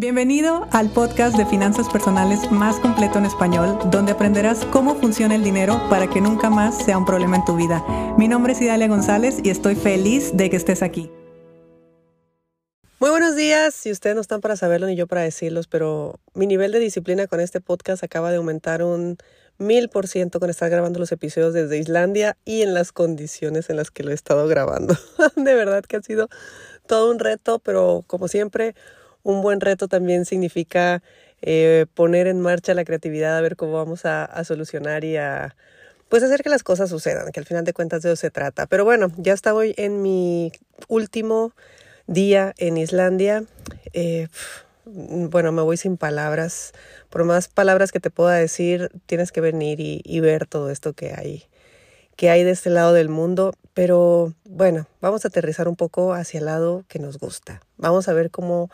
Bienvenido al podcast de finanzas personales más completo en español, donde aprenderás cómo funciona el dinero para que nunca más sea un problema en tu vida. Mi nombre es Idalia González y estoy feliz de que estés aquí. Muy buenos días, si ustedes no están para saberlo ni yo para decirlos, pero mi nivel de disciplina con este podcast acaba de aumentar un mil por ciento con estar grabando los episodios desde Islandia y en las condiciones en las que lo he estado grabando. de verdad que ha sido todo un reto, pero como siempre, un buen reto también significa eh, poner en marcha la creatividad, a ver cómo vamos a, solucionar y a pues hacer que las cosas sucedan, que al final de cuentas de eso se trata. Pero bueno, ya estoy en mi último día en Islandia. Eh, bueno, me voy sin palabras. Por más palabras que te pueda decir, tienes que venir y, y ver todo esto que hay que hay de este lado del mundo, pero bueno, vamos a aterrizar un poco hacia el lado que nos gusta. Vamos a ver cómo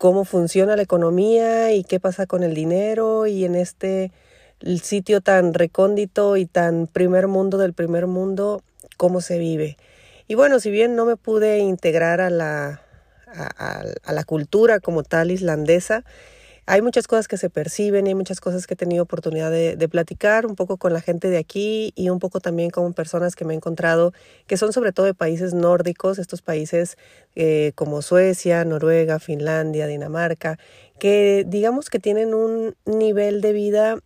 cómo funciona la economía y qué pasa con el dinero y en este sitio tan recóndito y tan primer mundo del primer mundo, cómo se vive. Y bueno, si bien no me pude integrar a la, a, a la cultura como tal islandesa, hay muchas cosas que se perciben y hay muchas cosas que he tenido oportunidad de, platicar un poco con la gente de aquí y un poco también con personas que me he encontrado que son sobre todo de países nórdicos, estos países eh, como Suecia, Noruega, Finlandia, Dinamarca, que digamos que tienen un nivel de vida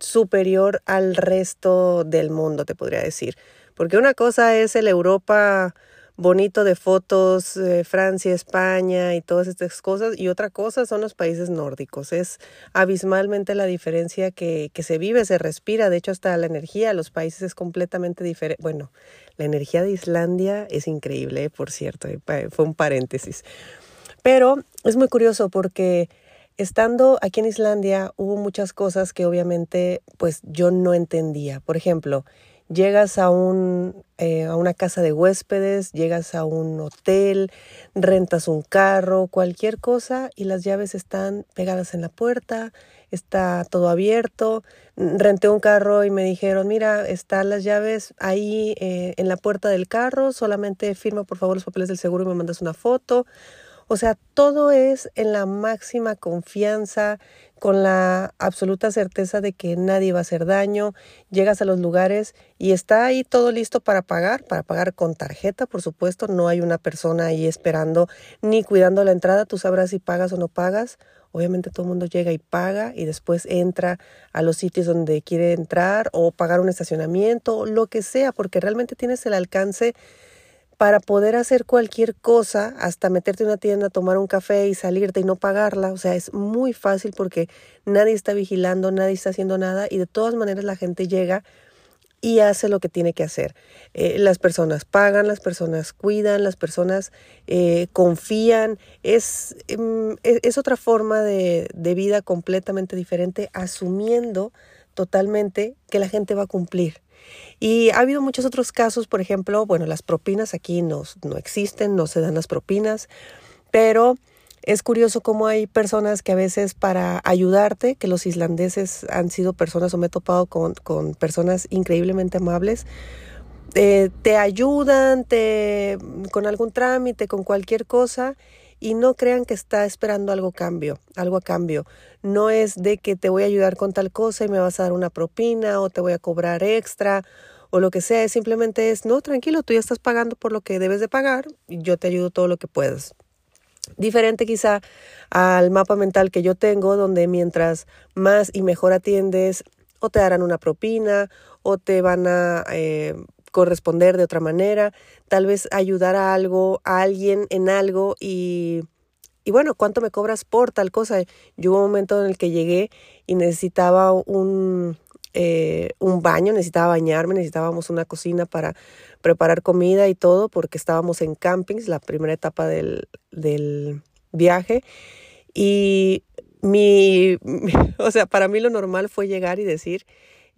superior al resto del mundo, te podría decir. Porque una cosa es el Europa bonito de fotos, Francia, España y todas estas cosas. Y otra cosa son los países nórdicos. Es abismalmente la diferencia que, que se vive, se respira. De hecho, hasta la energía de los países es completamente diferente. Bueno, la energía de Islandia es increíble, eh, por cierto. Eh, fue un paréntesis. Pero es muy curioso porque estando aquí en Islandia hubo muchas cosas que obviamente pues yo no entendía. Por ejemplo, Llegas a, un, eh, a una casa de huéspedes, llegas a un hotel, rentas un carro, cualquier cosa y las llaves están pegadas en la puerta, está todo abierto. Renté un carro y me dijeron, mira, están las llaves ahí eh, en la puerta del carro, solamente firma por favor los papeles del seguro y me mandas una foto. O sea, todo es en la máxima confianza, con la absoluta certeza de que nadie va a hacer daño. Llegas a los lugares y está ahí todo listo para pagar, para pagar con tarjeta, por supuesto. No hay una persona ahí esperando ni cuidando la entrada. Tú sabrás si pagas o no pagas. Obviamente todo el mundo llega y paga y después entra a los sitios donde quiere entrar o pagar un estacionamiento, lo que sea, porque realmente tienes el alcance para poder hacer cualquier cosa, hasta meterte en una tienda, tomar un café y salirte y no pagarla. O sea, es muy fácil porque nadie está vigilando, nadie está haciendo nada y de todas maneras la gente llega y hace lo que tiene que hacer. Eh, las personas pagan, las personas cuidan, las personas eh, confían. Es, em, e, es, otra forma de, de vida completamente diferente, asumiendo totalmente que la gente va a cumplir. Y ha habido muchos otros casos, por ejemplo, bueno, las propinas aquí no, no existen, no se dan las propinas, pero es curioso cómo hay personas que a veces para ayudarte, que los islandeses han sido personas o me he topado con, con personas increíblemente amables, eh, te ayudan te, con algún trámite, con cualquier cosa y no crean que está esperando algo cambio, algo a cambio. No es de que te voy a ayudar con tal cosa y me vas a dar una propina o te voy a cobrar extra o lo que sea, simplemente es, no, tranquilo, tú ya estás pagando por lo que debes de pagar y yo te ayudo todo lo que puedas. Diferente quizá al mapa mental que yo tengo, donde mientras más y mejor atiendes, o te darán una propina, o te van a eh, corresponder de otra manera, tal vez ayudar a algo, a alguien en algo y, y bueno, ¿cuánto me cobras por tal cosa? Yo hubo un momento en el que llegué y necesitaba un, eh, un baño, necesitaba bañarme, necesitábamos una cocina para preparar comida y todo, porque estábamos en campings, la primera etapa del, del viaje. Y mi, o sea, para mí lo normal fue llegar y decir,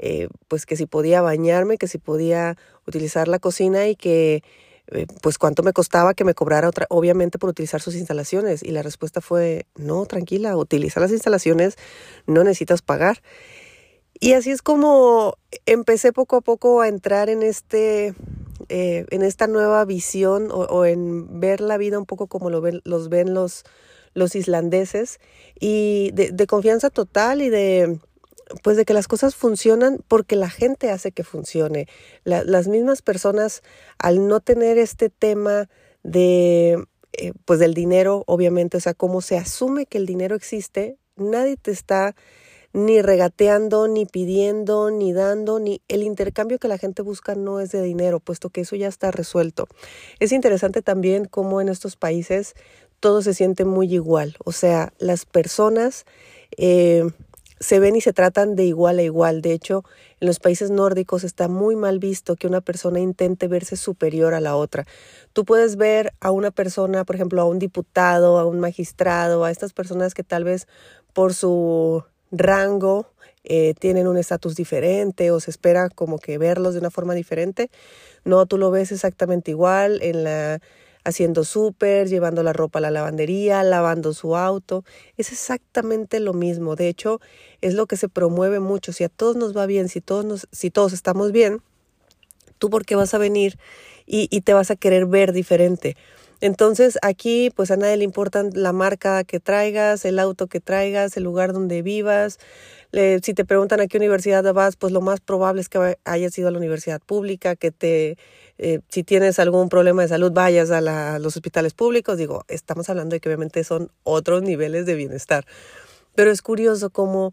eh, pues que si podía bañarme, que si podía utilizar la cocina y que eh, pues cuánto me costaba que me cobrara otra, obviamente por utilizar sus instalaciones. Y la respuesta fue, no, tranquila, utiliza las instalaciones, no necesitas pagar. Y así es como empecé poco a poco a entrar en este, eh, en esta nueva visión o, en ver la vida un poco como lo ven, los ven los, los islandeses y de, confianza total y de pues de que las cosas funcionan porque la gente hace que funcione. las mismas personas al no tener este tema de eh, pues del dinero, obviamente, o sea, cómo se asume que el dinero existe, nadie te está ni regateando, ni pidiendo, ni dando, ni el intercambio que la gente busca no es de dinero, puesto que eso ya está resuelto. Es interesante también cómo en estos países todo se siente muy igual, o sea, las personas eh, se ven y se tratan de igual a igual. De hecho, en los países nórdicos está muy mal visto que una persona intente verse superior a la otra. Tú puedes ver a una persona, por ejemplo, a un diputado, a un magistrado, a estas personas que tal vez por su rango eh, tienen un estatus diferente o se espera como que verlos de una forma diferente. No, tú lo ves exactamente igual en la haciendo súper, llevando la ropa a la lavandería, lavando su auto. Es exactamente lo mismo. De hecho, es lo que se promueve mucho. Si a todos nos va bien, si todos, nos, si todos estamos bien, tú por qué vas a venir y, y te vas a querer ver diferente. Entonces aquí pues a nadie le importa la marca que traigas, el auto que traigas, el lugar donde vivas. si te preguntan a qué universidad vas, pues lo más probable es que hayas ido a la universidad pública, que te, eh, si tienes algún problema de salud, vayas a, los hospitales públicos. Digo, estamos hablando de que obviamente son otros niveles de bienestar. Pero es curioso cómo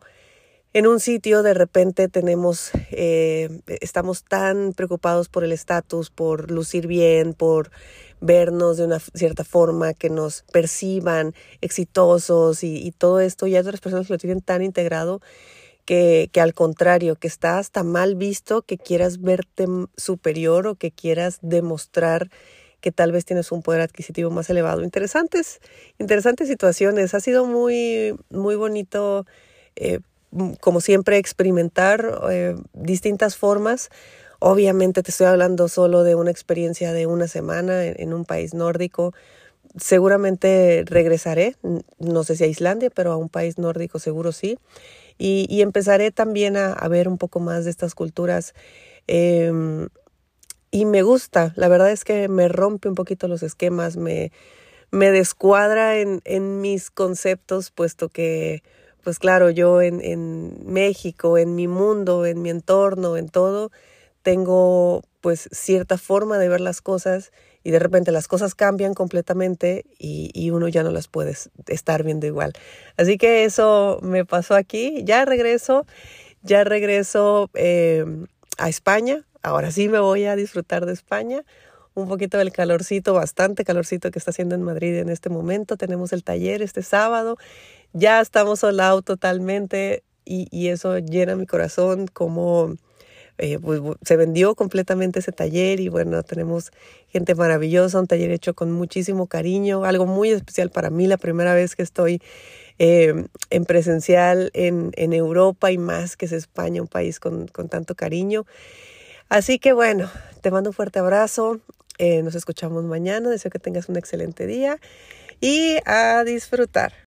en un sitio de repente tenemos, eh, estamos tan preocupados por el estatus, por lucir bien, por vernos de una cierta forma, que nos perciban exitosos y, todo esto, y hay otras personas que lo tienen tan integrado que, que, al contrario, que está hasta mal visto que quieras verte superior o que quieras demostrar que tal vez tienes un poder adquisitivo más elevado. Interesantes, interesantes situaciones. Ha sido muy, muy bonito, eh, como siempre, experimentar eh, distintas formas. Obviamente te estoy hablando solo de una experiencia de una semana en, un país nórdico. Seguramente regresaré, no sé si a Islandia, pero a un país nórdico seguro sí. Y, empezaré también a, ver un poco más de estas culturas. Em, y me gusta, la verdad es que me rompe un poquito los esquemas, me, me descuadra en, en mis conceptos, puesto que, pues claro, yo en, en México, en mi mundo, en mi entorno, en todo, tengo pues cierta forma de ver las cosas y de repente las cosas cambian completamente y, uno ya no las puede estar viendo igual. Así que eso me pasó aquí. Ya regreso, ya regreso em, a España. Ahora sí me voy a disfrutar de España. Un poquito del calorcito, bastante calorcito que está haciendo en Madrid en este momento. Tenemos el taller este sábado. Ya estamos sold out totalmente y, y eso llena mi corazón como eh, pues, se vendió completamente ese taller y bueno, tenemos gente maravillosa, un taller hecho con muchísimo cariño, algo muy especial para mí, la primera vez que estoy eh, en presencial en, en, Europa y más que es España, un país con, con tanto cariño. Así que bueno, te mando un fuerte abrazo, eh, nos escuchamos mañana, deseo que tengas un excelente día y a disfrutar.